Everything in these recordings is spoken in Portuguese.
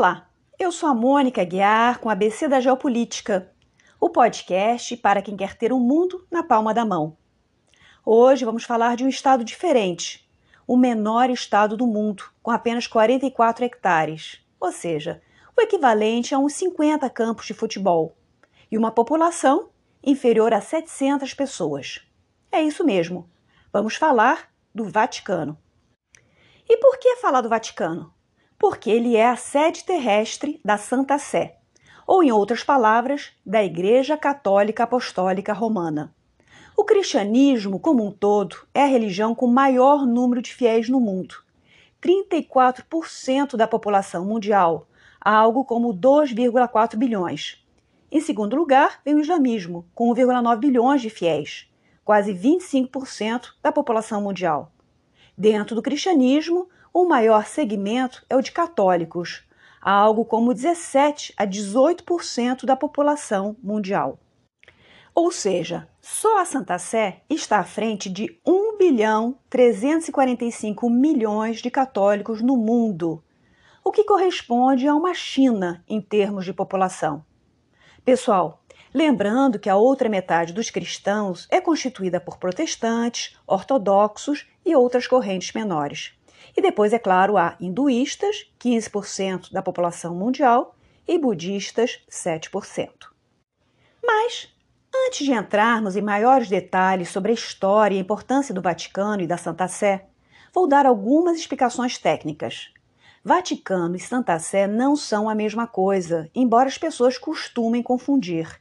Olá, eu sou a Mônica Guiar com a ABC da Geopolítica, o podcast para quem quer ter o um mundo na palma da mão. Hoje vamos falar de um estado diferente, o menor estado do mundo, com apenas 44 hectares, ou seja, o equivalente a uns 50 campos de futebol, e uma população inferior a 700 pessoas. É isso mesmo, vamos falar do Vaticano. E por que falar do Vaticano? Porque ele é a sede terrestre da Santa Sé, ou em outras palavras, da Igreja Católica Apostólica Romana. O cristianismo, como um todo, é a religião com maior número de fiéis no mundo. 34% da população mundial, algo como 2,4 bilhões. Em segundo lugar, vem o islamismo, com 1,9 bilhões de fiéis, quase 25% da população mundial. Dentro do cristianismo, o maior segmento é o de católicos, algo como 17 a 18% da população mundial. Ou seja, só a Santa Sé está à frente de 1 bilhão 345 milhões de católicos no mundo, o que corresponde a uma China em termos de população. Pessoal, Lembrando que a outra metade dos cristãos é constituída por protestantes, ortodoxos e outras correntes menores. E depois, é claro, há hinduístas, 15% da população mundial, e budistas, 7%. Mas, antes de entrarmos em maiores detalhes sobre a história e a importância do Vaticano e da Santa Sé, vou dar algumas explicações técnicas. Vaticano e Santa Sé não são a mesma coisa, embora as pessoas costumem confundir.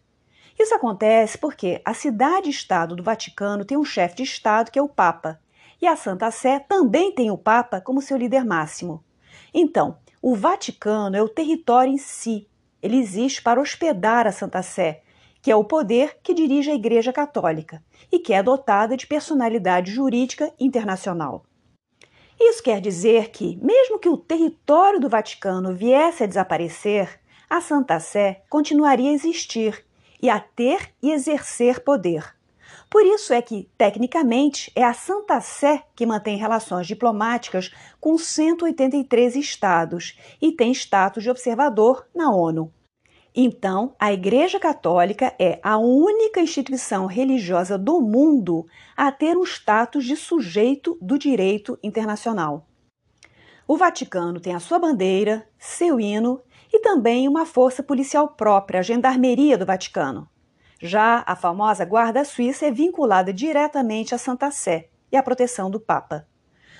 Isso acontece porque a cidade-estado do Vaticano tem um chefe de Estado que é o Papa, e a Santa Sé também tem o Papa como seu líder máximo. Então, o Vaticano é o território em si. Ele existe para hospedar a Santa Sé, que é o poder que dirige a Igreja Católica e que é dotada de personalidade jurídica internacional. Isso quer dizer que, mesmo que o território do Vaticano viesse a desaparecer, a Santa Sé continuaria a existir e a ter e exercer poder. Por isso é que, tecnicamente, é a Santa Sé que mantém relações diplomáticas com 183 estados e tem status de observador na ONU. Então, a Igreja Católica é a única instituição religiosa do mundo a ter um status de sujeito do direito internacional. O Vaticano tem a sua bandeira, seu hino e também uma força policial própria, a Gendarmeria do Vaticano. Já a famosa Guarda Suíça é vinculada diretamente à Santa Sé e à proteção do Papa.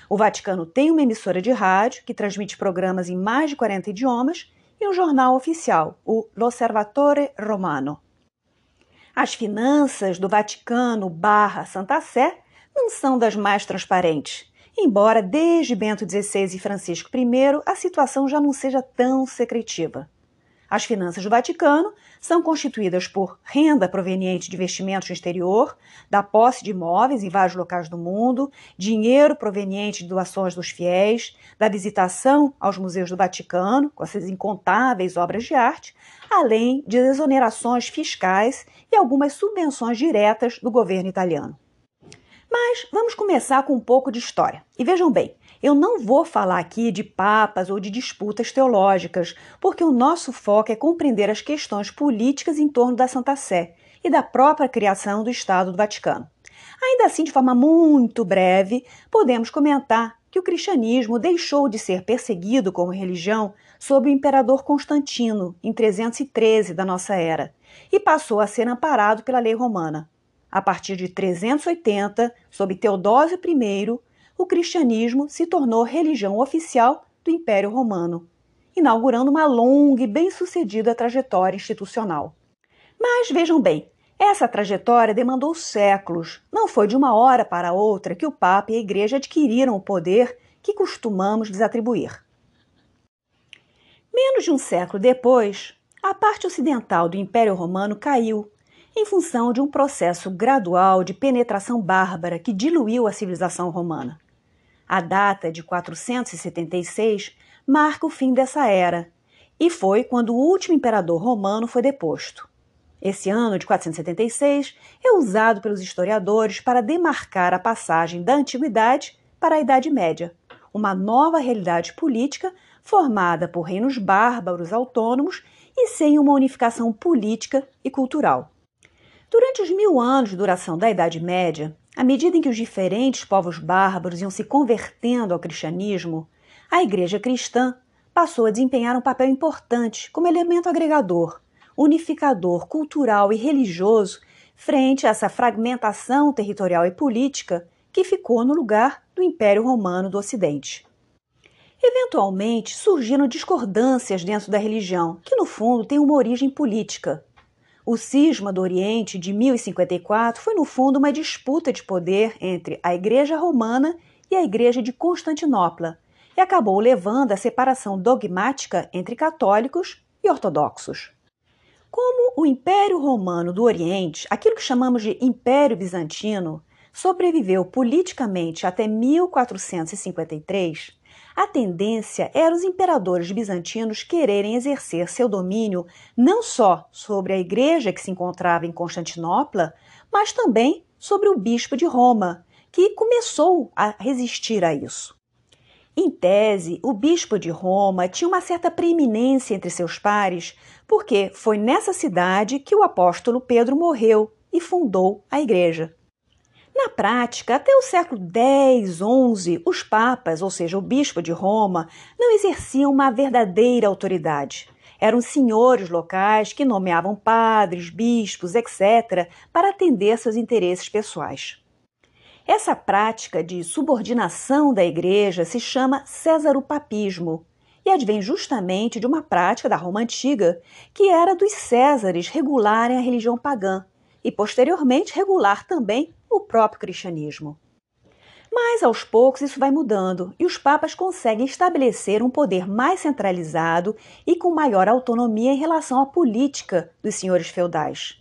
O Vaticano tem uma emissora de rádio que transmite programas em mais de 40 idiomas e um jornal oficial, o L'Osservatore Romano. As finanças do Vaticano barra Santa Sé não são das mais transparentes embora desde Bento XVI e Francisco I a situação já não seja tão secretiva. As finanças do Vaticano são constituídas por renda proveniente de investimentos no exterior, da posse de imóveis em vários locais do mundo, dinheiro proveniente de doações dos fiéis, da visitação aos museus do Vaticano, com essas incontáveis obras de arte, além de exonerações fiscais e algumas subvenções diretas do governo italiano. Mas vamos começar com um pouco de história. E vejam bem, eu não vou falar aqui de papas ou de disputas teológicas, porque o nosso foco é compreender as questões políticas em torno da Santa Sé e da própria criação do Estado do Vaticano. Ainda assim, de forma muito breve, podemos comentar que o cristianismo deixou de ser perseguido como religião sob o imperador Constantino, em 313 da nossa era, e passou a ser amparado pela lei romana. A partir de 380, sob Teodósio I, o cristianismo se tornou religião oficial do Império Romano, inaugurando uma longa e bem-sucedida trajetória institucional. Mas vejam bem, essa trajetória demandou séculos. Não foi de uma hora para outra que o Papa e a Igreja adquiriram o poder que costumamos lhes atribuir. Menos de um século depois, a parte ocidental do Império Romano caiu em função de um processo gradual de penetração bárbara que diluiu a civilização romana. A data de 476 marca o fim dessa era, e foi quando o último imperador romano foi deposto. Esse ano de 476 é usado pelos historiadores para demarcar a passagem da antiguidade para a Idade Média, uma nova realidade política formada por reinos bárbaros autônomos e sem uma unificação política e cultural. Durante os mil anos de duração da Idade Média, à medida em que os diferentes povos bárbaros iam se convertendo ao cristianismo, a Igreja cristã passou a desempenhar um papel importante como elemento agregador, unificador cultural e religioso frente a essa fragmentação territorial e política que ficou no lugar do Império Romano do Ocidente. Eventualmente surgiram discordâncias dentro da religião, que no fundo tem uma origem política. O cisma do Oriente de 1054 foi no fundo uma disputa de poder entre a Igreja Romana e a Igreja de Constantinopla, e acabou levando à separação dogmática entre católicos e ortodoxos. Como o Império Romano do Oriente, aquilo que chamamos de Império Bizantino, sobreviveu politicamente até 1453, a tendência era os imperadores bizantinos quererem exercer seu domínio não só sobre a igreja que se encontrava em Constantinopla, mas também sobre o bispo de Roma, que começou a resistir a isso. Em tese, o bispo de Roma tinha uma certa preeminência entre seus pares, porque foi nessa cidade que o apóstolo Pedro morreu e fundou a igreja. Na prática, até o século X, XI, os papas, ou seja, o bispo de Roma, não exerciam uma verdadeira autoridade. Eram senhores locais que nomeavam padres, bispos, etc., para atender seus interesses pessoais. Essa prática de subordinação da igreja se chama césaropapismo e advém justamente de uma prática da Roma antiga, que era dos césares regularem a religião pagã e posteriormente regular também o próprio cristianismo. Mas aos poucos isso vai mudando e os papas conseguem estabelecer um poder mais centralizado e com maior autonomia em relação à política dos senhores feudais.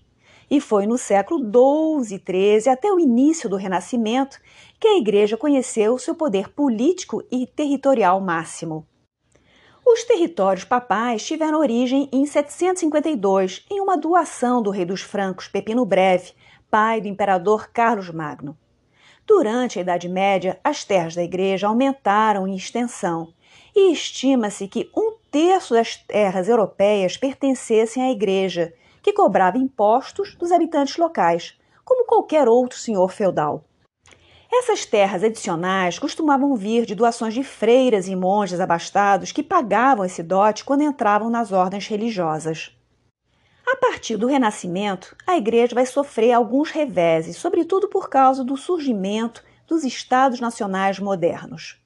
E foi no século XII e XIII, até o início do Renascimento, que a Igreja conheceu seu poder político e territorial máximo. Os territórios papais tiveram origem em 752, em uma doação do rei dos francos Pepino Breve, pai do imperador Carlos Magno. Durante a Idade Média, as terras da igreja aumentaram em extensão e estima-se que um terço das terras europeias pertencessem à igreja que cobrava impostos dos habitantes locais, como qualquer outro senhor feudal. Essas terras adicionais costumavam vir de doações de freiras e monges abastados que pagavam esse dote quando entravam nas ordens religiosas. Partir do Renascimento, a Igreja vai sofrer alguns reveses, sobretudo por causa do surgimento dos Estados nacionais modernos.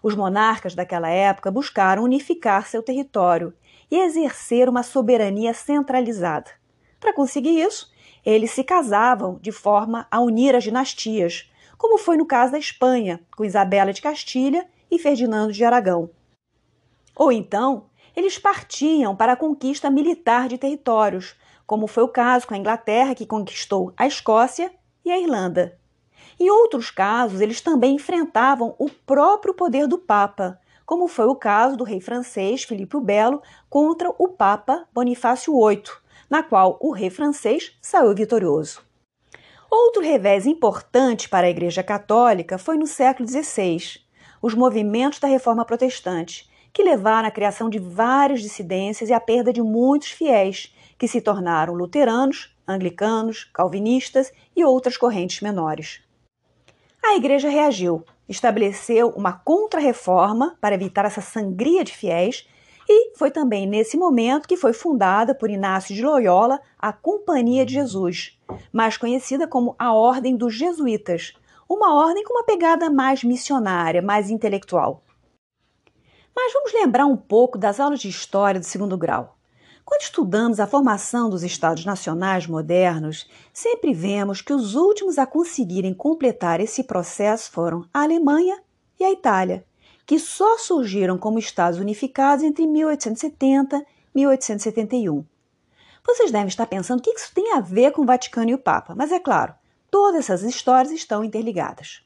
Os monarcas daquela época buscaram unificar seu território e exercer uma soberania centralizada. Para conseguir isso, eles se casavam de forma a unir as dinastias, como foi no caso da Espanha, com Isabela de Castilha e Ferdinando de Aragão. Ou então, eles partiam para a conquista militar de territórios, como foi o caso com a Inglaterra, que conquistou a Escócia e a Irlanda. Em outros casos, eles também enfrentavam o próprio poder do Papa, como foi o caso do rei francês Filipe o Belo contra o Papa Bonifácio VIII, na qual o rei francês saiu vitorioso. Outro revés importante para a Igreja Católica foi no século XVI, os movimentos da Reforma Protestante, que levaram à criação de várias dissidências e à perda de muitos fiéis, que se tornaram luteranos, anglicanos, calvinistas e outras correntes menores. A Igreja reagiu, estabeleceu uma contra-reforma para evitar essa sangria de fiéis e foi também nesse momento que foi fundada por Inácio de Loyola a Companhia de Jesus, mais conhecida como a Ordem dos Jesuítas, uma ordem com uma pegada mais missionária, mais intelectual. Mas vamos lembrar um pouco das aulas de história do segundo grau. Quando estudamos a formação dos Estados nacionais modernos, sempre vemos que os últimos a conseguirem completar esse processo foram a Alemanha e a Itália, que só surgiram como Estados unificados entre 1870 e 1871. Vocês devem estar pensando o que isso tem a ver com o Vaticano e o Papa, mas é claro, todas essas histórias estão interligadas.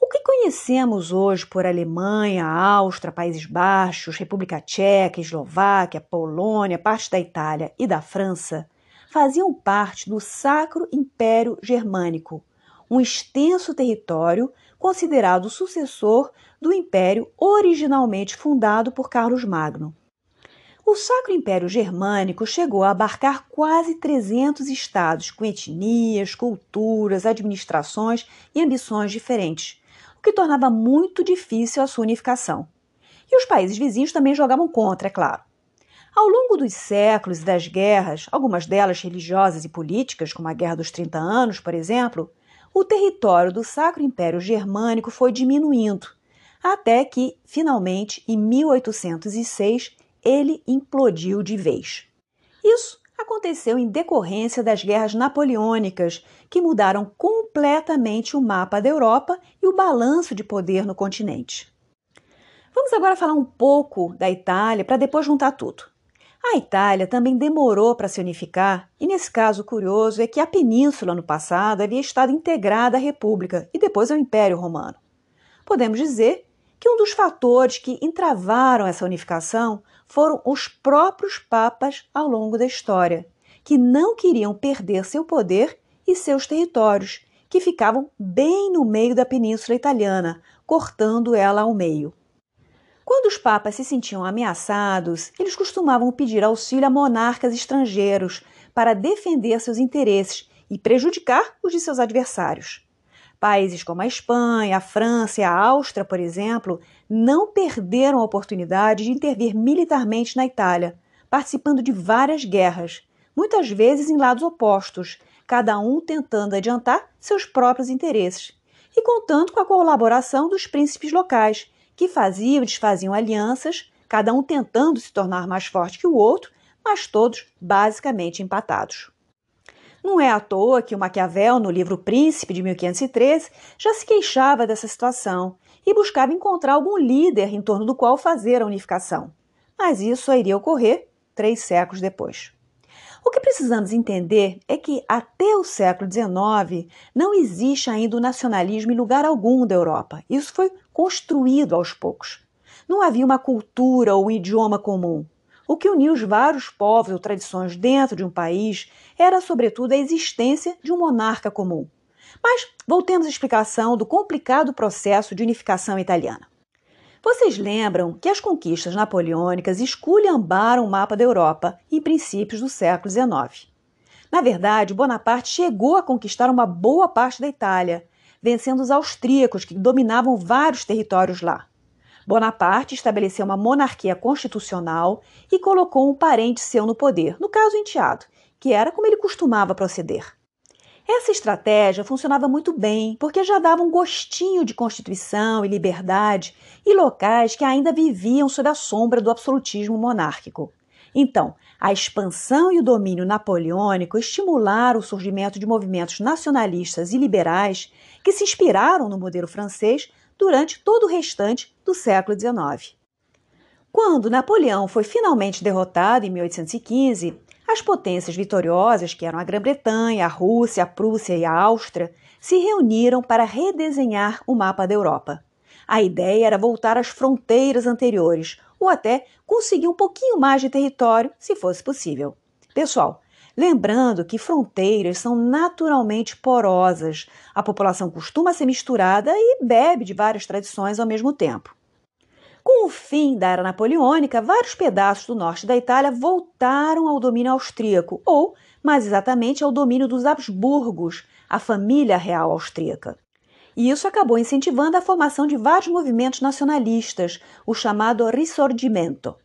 O que conhecemos hoje por Alemanha, Áustria, Países Baixos, República Tcheca, Eslováquia, Polônia, parte da Itália e da França faziam parte do Sacro Império Germânico, um extenso território considerado sucessor do império originalmente fundado por Carlos Magno. O Sacro Império Germânico chegou a abarcar quase 300 estados, com etnias, culturas, administrações e ambições diferentes, que tornava muito difícil a sua unificação. E os países vizinhos também jogavam contra, é claro. Ao longo dos séculos e das guerras, algumas delas religiosas e políticas, como a Guerra dos 30 Anos, por exemplo, o território do Sacro Império Germânico foi diminuindo, até que, finalmente, em 1806, ele implodiu de vez. Isso aconteceu em decorrência das guerras napoleônicas, que mudaram completamente o mapa da Europa e o balanço de poder no continente. Vamos agora falar um pouco da Itália para depois juntar tudo. A Itália também demorou para se unificar, e nesse caso curioso é que a península no passado havia estado integrada à República e depois ao Império Romano. Podemos dizer que um dos fatores que entravaram essa unificação foram os próprios papas ao longo da história, que não queriam perder seu poder e seus territórios, que ficavam bem no meio da Península Italiana, cortando ela ao meio. Quando os papas se sentiam ameaçados, eles costumavam pedir auxílio a monarcas estrangeiros para defender seus interesses e prejudicar os de seus adversários. Países como a Espanha, a França e a Áustria, por exemplo, não perderam a oportunidade de intervir militarmente na Itália, participando de várias guerras, muitas vezes em lados opostos, cada um tentando adiantar seus próprios interesses, e contando com a colaboração dos príncipes locais, que faziam e desfaziam alianças, cada um tentando se tornar mais forte que o outro, mas todos basicamente empatados. Não é à toa que o Maquiavel, no livro Príncipe de 1513, já se queixava dessa situação e buscava encontrar algum líder em torno do qual fazer a unificação. Mas isso iria ocorrer três séculos depois. O que precisamos entender é que até o século XIX não existe ainda o nacionalismo em lugar algum da Europa. Isso foi construído aos poucos. Não havia uma cultura ou um idioma comum. O que unia os vários povos ou tradições dentro de um país era, sobretudo, a existência de um monarca comum. Mas voltemos à explicação do complicado processo de unificação italiana. Vocês lembram que as conquistas napoleônicas esculhambaram o mapa da Europa em princípios do século XIX. Na verdade, Bonaparte chegou a conquistar uma boa parte da Itália, vencendo os austríacos que dominavam vários territórios lá. Bonaparte estabeleceu uma monarquia constitucional e colocou um parente seu no poder, no caso enteado, que era como ele costumava proceder. Essa estratégia funcionava muito bem, porque já dava um gostinho de constituição e liberdade e locais que ainda viviam sob a sombra do absolutismo monárquico. Então, a expansão e o domínio napoleônico estimularam o surgimento de movimentos nacionalistas e liberais que se inspiraram no modelo francês durante todo o restante do século XIX. Quando Napoleão foi finalmente derrotado em 1815, as potências vitoriosas, que eram a Grã-Bretanha, a Rússia, a Prússia e a Áustria, se reuniram para redesenhar o mapa da Europa. A ideia era voltar às fronteiras anteriores, ou até conseguir um pouquinho mais de território, se fosse possível. Pessoal, Lembrando que fronteiras são naturalmente porosas, a população costuma ser misturada e bebe de várias tradições ao mesmo tempo. Com o fim da era napoleônica, vários pedaços do norte da Itália voltaram ao domínio austríaco, ou, mais exatamente, ao domínio dos Habsburgos, a família real austríaca. E isso acabou incentivando a formação de vários movimentos nacionalistas, o chamado Risorgimento.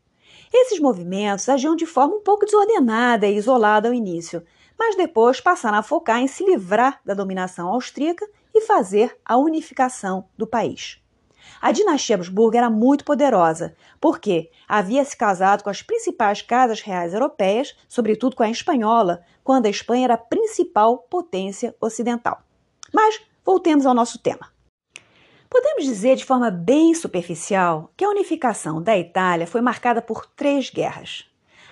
Esses movimentos agiam de forma um pouco desordenada e isolada ao início, mas depois passaram a focar em se livrar da dominação austríaca e fazer a unificação do país. A dinastia Habsburgo era muito poderosa, porque havia se casado com as principais casas reais europeias, sobretudo com a espanhola, quando a Espanha era a principal potência ocidental. Mas voltemos ao nosso tema. Podemos dizer de forma bem superficial que a unificação da Itália foi marcada por três guerras.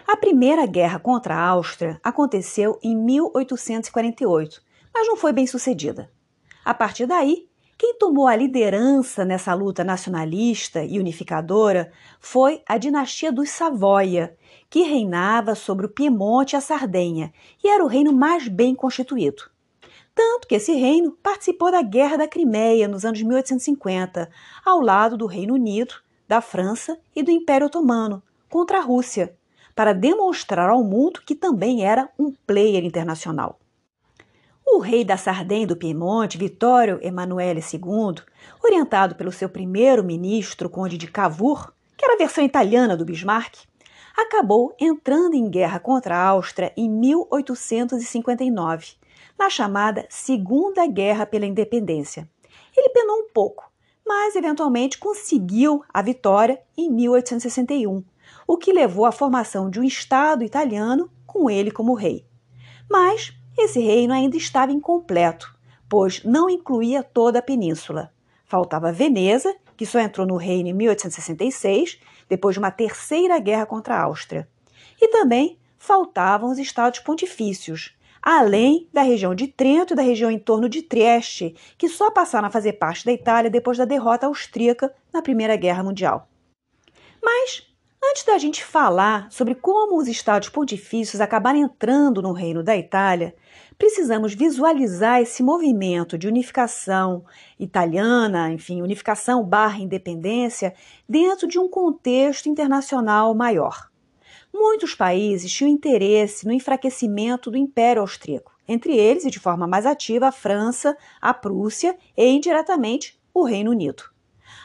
A primeira guerra contra a Áustria aconteceu em 1848, mas não foi bem sucedida. A partir daí, quem tomou a liderança nessa luta nacionalista e unificadora foi a dinastia dos Savoia, que reinava sobre o Piemonte e a Sardenha e era o reino mais bem constituído. Tanto que esse reino participou da Guerra da Crimeia nos anos 1850, ao lado do Reino Unido, da França e do Império Otomano, contra a Rússia, para demonstrar ao mundo que também era um player internacional. O rei da Sardenha do Piemonte, Vittorio Emanuele II, orientado pelo seu primeiro-ministro, conde de Cavour, que era a versão italiana do Bismarck, acabou entrando em guerra contra a Áustria em 1859, na chamada Segunda Guerra pela Independência. Ele penou um pouco, mas eventualmente conseguiu a vitória em 1861, o que levou à formação de um Estado italiano com ele como rei. Mas esse reino ainda estava incompleto, pois não incluía toda a península. Faltava Veneza, que só entrou no reino em 1866, depois de uma terceira guerra contra a Áustria. E também faltavam os estados pontifícios, além da região de Trento e da região em torno de Trieste, que só passaram a fazer parte da Itália depois da derrota austríaca na Primeira Guerra Mundial. Mas Antes da gente falar sobre como os estados pontifícios acabaram entrando no reino da Itália, precisamos visualizar esse movimento de unificação italiana, enfim, unificação barra independência, dentro de um contexto internacional maior. Muitos países tinham interesse no enfraquecimento do Império Austríaco, entre eles, e de forma mais ativa, a França, a Prússia e, indiretamente, o Reino Unido.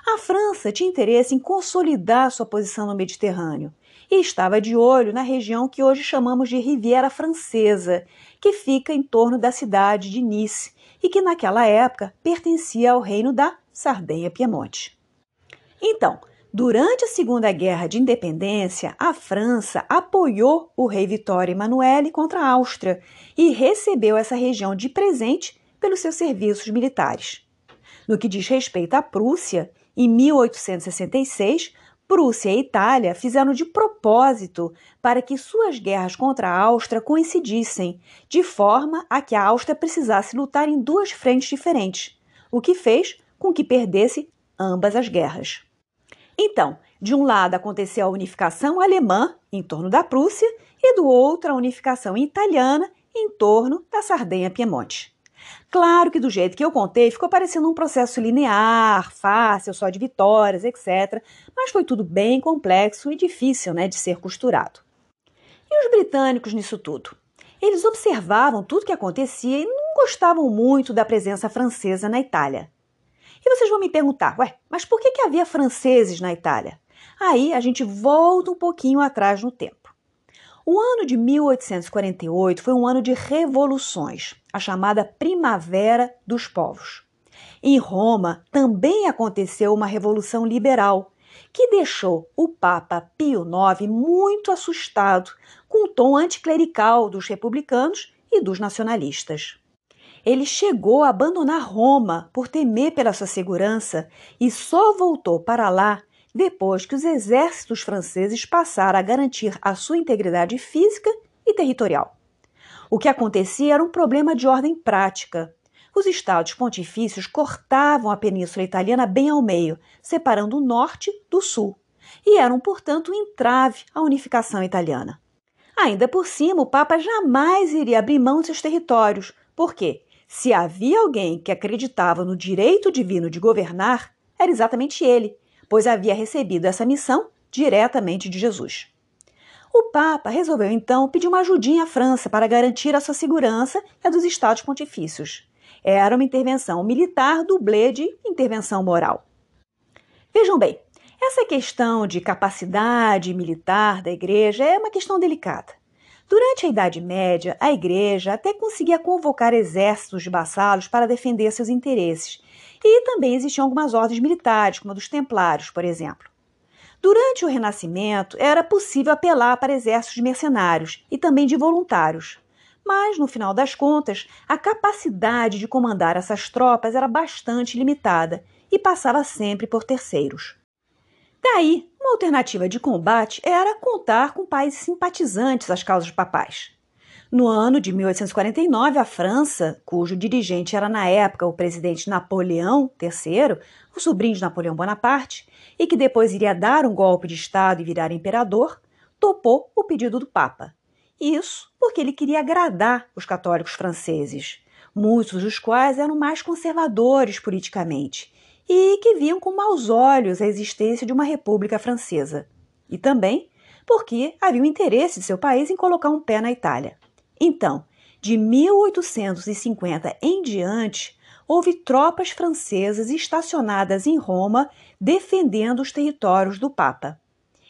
A França tinha interesse em consolidar sua posição no Mediterrâneo e estava de olho na região que hoje chamamos de Riviera Francesa, que fica em torno da cidade de Nice e que naquela época pertencia ao reino da Sardenha-Piemonte. Então, durante a Segunda Guerra de Independência, a França apoiou o rei Vitório Emanuele contra a Áustria e recebeu essa região de presente pelos seus serviços militares. No que diz respeito à Prússia, em 1866, Prússia e Itália fizeram de propósito para que suas guerras contra a Áustria coincidissem, de forma a que a Áustria precisasse lutar em duas frentes diferentes, o que fez com que perdesse ambas as guerras. Então, de um lado aconteceu a unificação alemã em torno da Prússia e do outro a unificação italiana em torno da Sardenha-Piemonte. Claro que do jeito que eu contei, ficou parecendo um processo linear, fácil, só de vitórias, etc. Mas foi tudo bem complexo e difícil né, de ser costurado. E os britânicos nisso tudo? Eles observavam tudo que acontecia e não gostavam muito da presença francesa na Itália. E vocês vão me perguntar, ué, mas por que, que havia franceses na Itália? Aí a gente volta um pouquinho atrás no tempo. O ano de 1848 foi um ano de revoluções, a chamada Primavera dos Povos. Em Roma também aconteceu uma revolução liberal, que deixou o Papa Pio IX muito assustado com o tom anticlerical dos republicanos e dos nacionalistas. Ele chegou a abandonar Roma por temer pela sua segurança e só voltou para lá depois que os exércitos franceses passaram a garantir a sua integridade física e territorial. O que acontecia era um problema de ordem prática. Os estados pontifícios cortavam a península italiana bem ao meio, separando o norte do sul, e eram, portanto, um entrave à unificação italiana. Ainda por cima, o Papa jamais iria abrir mão de seus territórios, porque, se havia alguém que acreditava no direito divino de governar, era exatamente ele, pois havia recebido essa missão diretamente de Jesus. O Papa resolveu então pedir uma ajudinha à França para garantir a sua segurança e a dos estados pontifícios. Era uma intervenção militar dublê de intervenção moral. Vejam bem, essa questão de capacidade militar da igreja é uma questão delicada. Durante a Idade Média, a igreja até conseguia convocar exércitos de vassalos para defender seus interesses, e também existiam algumas ordens militares, como a dos Templários, por exemplo. Durante o Renascimento, era possível apelar para exércitos mercenários e também de voluntários. Mas, no final das contas, a capacidade de comandar essas tropas era bastante limitada e passava sempre por terceiros. Daí, uma alternativa de combate era contar com países simpatizantes às causas papais. No ano de 1849, a França, cujo dirigente era na época o presidente Napoleão III, o sobrinho de Napoleão Bonaparte, e que depois iria dar um golpe de Estado e virar imperador, topou o pedido do Papa. Isso porque ele queria agradar os católicos franceses, muitos dos quais eram mais conservadores politicamente e que viam com maus olhos a existência de uma república francesa. E também porque havia o interesse de seu país em colocar um pé na Itália. Então, de 1850 em diante, houve tropas francesas estacionadas em Roma defendendo os territórios do Papa.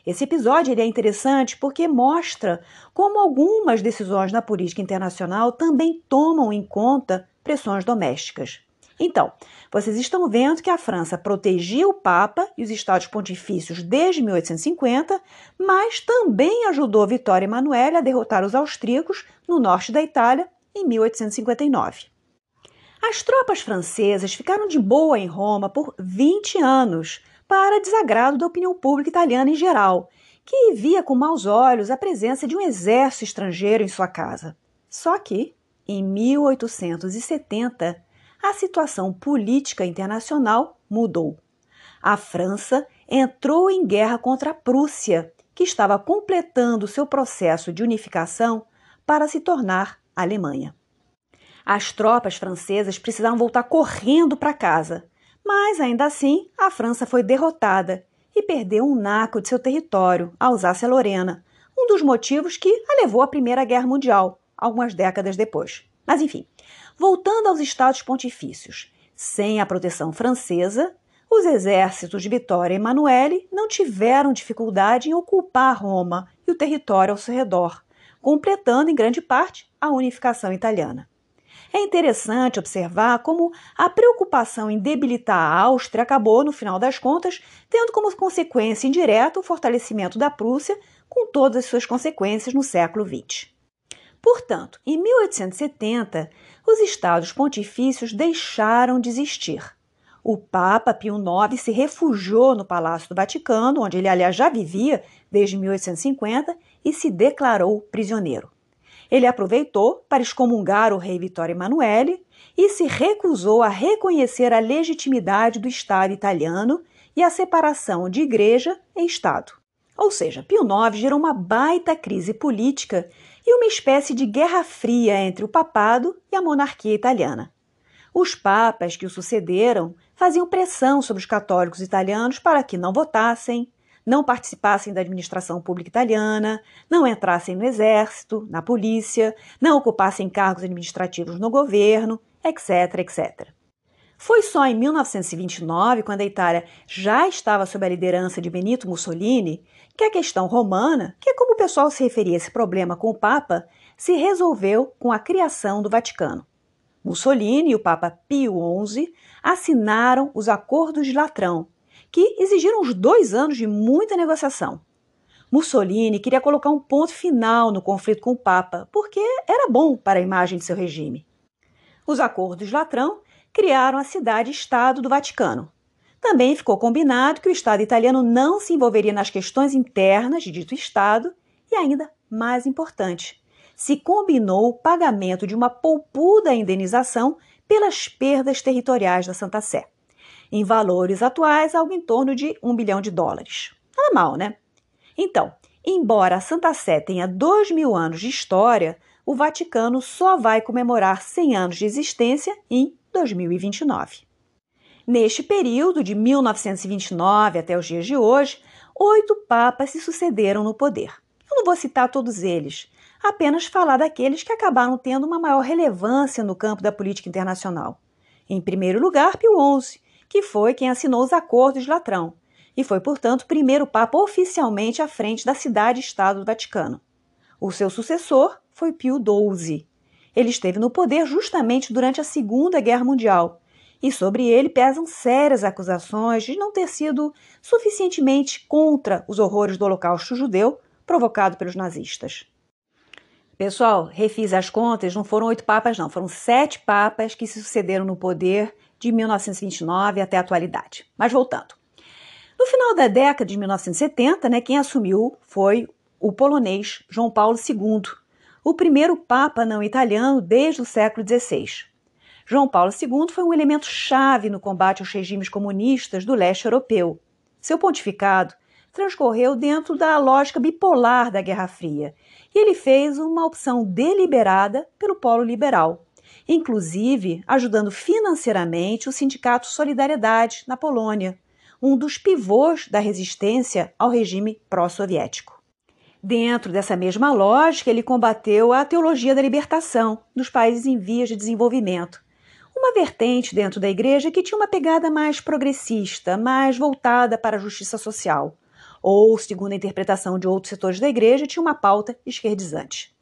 Esse episódio é interessante porque mostra como algumas decisões na política internacional também tomam em conta pressões domésticas. Então, vocês estão vendo que a França protegia o Papa e os Estados Pontifícios desde 1850, mas também ajudou Vitória Emanuele a derrotar os austríacos no norte da Itália em 1859. As tropas francesas ficaram de boa em Roma por 20 anos, para desagrado da opinião pública italiana em geral, que via com maus olhos a presença de um exército estrangeiro em sua casa. Só que, em 1870, a situação política internacional mudou. A França entrou em guerra contra a Prússia, que estava completando seu processo de unificação para se tornar Alemanha. As tropas francesas precisavam voltar correndo para casa, mas ainda assim a França foi derrotada e perdeu um naco de seu território, a Alsácia-Lorena, um dos motivos que a levou à Primeira Guerra Mundial, algumas décadas depois. Mas enfim, Voltando aos estados pontifícios, sem a proteção francesa, os exércitos de Vitória e Emanuele não tiveram dificuldade em ocupar Roma e o território ao seu redor, completando em grande parte a unificação italiana. É interessante observar como a preocupação em debilitar a Áustria acabou, no final das contas, tendo como consequência indireta o fortalecimento da Prússia, com todas as suas consequências no século XX. Portanto, em 1870, os estados pontifícios deixaram de existir. O Papa Pio IX se refugiou no Palácio do Vaticano, onde ele, aliás, já vivia desde 1850, e se declarou prisioneiro. Ele aproveitou para excomungar o rei Vittorio Emanuele e se recusou a reconhecer a legitimidade do Estado italiano e a separação de igreja e Estado. Ou seja, Pio IX gerou uma baita crise política e uma espécie de guerra fria entre o papado e a monarquia italiana. Os papas que o sucederam faziam pressão sobre os católicos italianos para que não votassem, não participassem da administração pública italiana, não entrassem no exército, na polícia, não ocupassem cargos administrativos no governo, etc, etc. Foi só em 1929, quando a Itália já estava sob a liderança de Benito Mussolini, que a questão romana, que é como o pessoal se referia a esse problema com o Papa, se resolveu com a criação do Vaticano. Mussolini e o Papa Pio XI assinaram os Acordos de Latrão, que exigiram uns dois anos de muita negociação. Mussolini queria colocar um ponto final no conflito com o Papa, porque era bom para a imagem de seu regime. Os Acordos de Latrão criaram a cidade-estado do Vaticano, também ficou combinado que o Estado italiano não se envolveria nas questões internas de dito Estado e, ainda mais importante, se combinou o pagamento de uma poupuda indenização pelas perdas territoriais da Santa Sé. Em valores atuais, algo em torno de um bilhão de dólares. Normal, né? Então, embora a Santa Sé tenha dois mil anos de história, o Vaticano só vai comemorar 100 anos de existência em 2029. Neste período, de 1929 até os dias de hoje, oito papas se sucederam no poder. Eu não vou citar todos eles, apenas falar daqueles que acabaram tendo uma maior relevância no campo da política internacional. Em primeiro lugar, Pio XI, que foi quem assinou os Acordos de Latrão e foi, portanto, o primeiro papa oficialmente à frente da cidade-estado do Vaticano. O seu sucessor foi Pio XII. Ele esteve no poder justamente durante a Segunda Guerra Mundial e sobre ele pesam sérias acusações de não ter sido suficientemente contra os horrores do Holocausto judeu provocado pelos nazistas. Pessoal, refiz as contas, não foram oito papas, não, foram sete papas que se sucederam no poder de 1929 até a atualidade. Mas voltando. No final da década de 1970, né, quem assumiu foi o polonês João Paulo II, o primeiro papa não italiano desde o século XVI. João Paulo II foi um elemento chave no combate aos regimes comunistas do leste europeu. Seu pontificado transcorreu dentro da lógica bipolar da Guerra Fria e ele fez uma opção deliberada pelo polo liberal. inclusive ajudando financeiramente o Sindicato Solidariedade na Polônia, um dos pivôs da resistência ao regime pró-soviético. Dentro dessa mesma lógica, ele combateu a teologia da libertação dos países em vias de desenvolvimento, uma vertente dentro da igreja que tinha uma pegada mais progressista, mais voltada para a justiça social, ou, segundo a interpretação de outros setores da igreja, tinha uma pauta esquerdizante.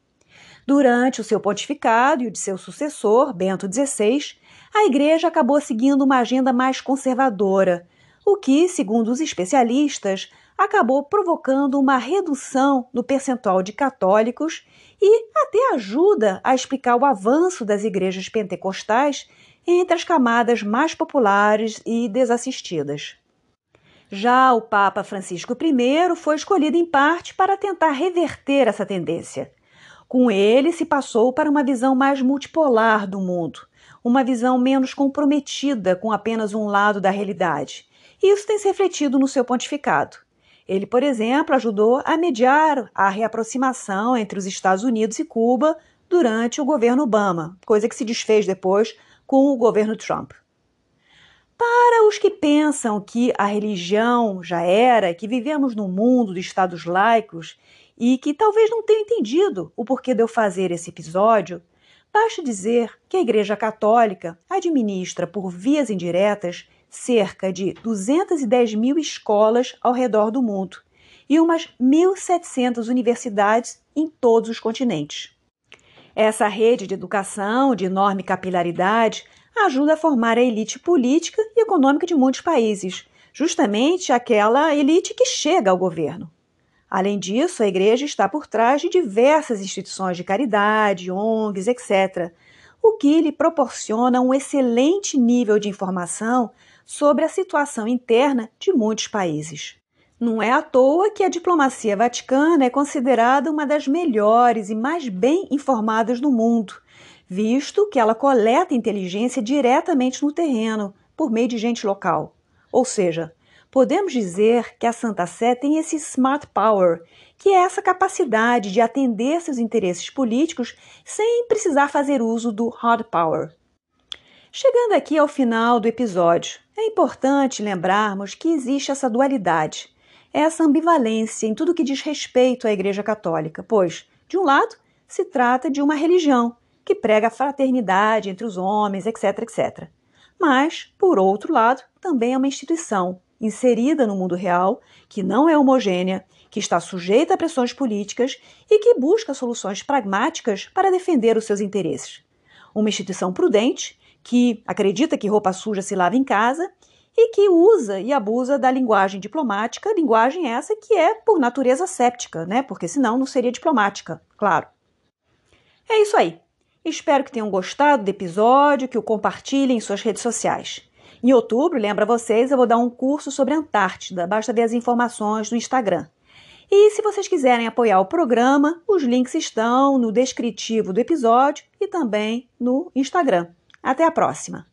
Durante o seu pontificado e o de seu sucessor, Bento XVI, a igreja acabou seguindo uma agenda mais conservadora, o que, segundo os especialistas, acabou provocando uma redução no percentual de católicos e até ajuda a explicar o avanço das igrejas pentecostais entre as camadas mais populares e desassistidas. Já o Papa Francisco I foi escolhido em parte para tentar reverter essa tendência. Com ele, se passou para uma visão mais multipolar do mundo, uma visão menos comprometida com apenas um lado da realidade. Isso tem se refletido no seu pontificado. Ele, por exemplo, ajudou a mediar a reaproximação entre os Estados Unidos e Cuba durante o governo Obama, coisa que se desfez depois com o governo Trump. Para os que pensam que a religião já era, que vivemos num mundo de estados laicos e que talvez não tenham entendido o porquê de eu fazer esse episódio, basta dizer que a Igreja Católica administra por vias indiretas cerca de 210 mil escolas ao redor do mundo e umas 1.700 universidades em todos os continentes. Essa rede de educação de enorme capilaridade ajuda a formar a elite política e econômica de muitos países, justamente aquela elite que chega ao governo. Além disso, a igreja está por trás de diversas instituições de caridade, ONGs, etc., o que lhe proporciona um excelente nível de informação sobre a situação interna de muitos países. Não é à toa que a diplomacia vaticana é considerada uma das melhores e mais bem informadas do mundo, visto que ela coleta inteligência diretamente no terreno, por meio de gente local. Ou seja, podemos dizer que a Santa Sé tem esse smart power, que é essa capacidade de atender seus interesses políticos sem precisar fazer uso do hard power. Chegando aqui ao final do episódio, é importante lembrarmos que existe essa dualidade essa ambivalência em tudo que diz respeito à Igreja Católica, pois, de um lado, se trata de uma religião que prega a fraternidade entre os homens, etc, etc. Mas, por outro lado, também é uma instituição inserida no mundo real, que não é homogênea, que está sujeita a pressões políticas e que busca soluções pragmáticas para defender os seus interesses. Uma instituição prudente, que acredita que roupa suja se lava em casa e que usa e abusa da linguagem diplomática, linguagem essa que é por natureza séptica, né? Porque senão não seria diplomática, claro. É isso aí. Espero que tenham gostado do episódio, que o compartilhem em suas redes sociais. Em outubro, lembra vocês, eu vou dar um curso sobre Antártida, basta ver as informações no Instagram. E se vocês quiserem apoiar o programa, os links estão no descritivo do episódio e também no Instagram. Até a próxima!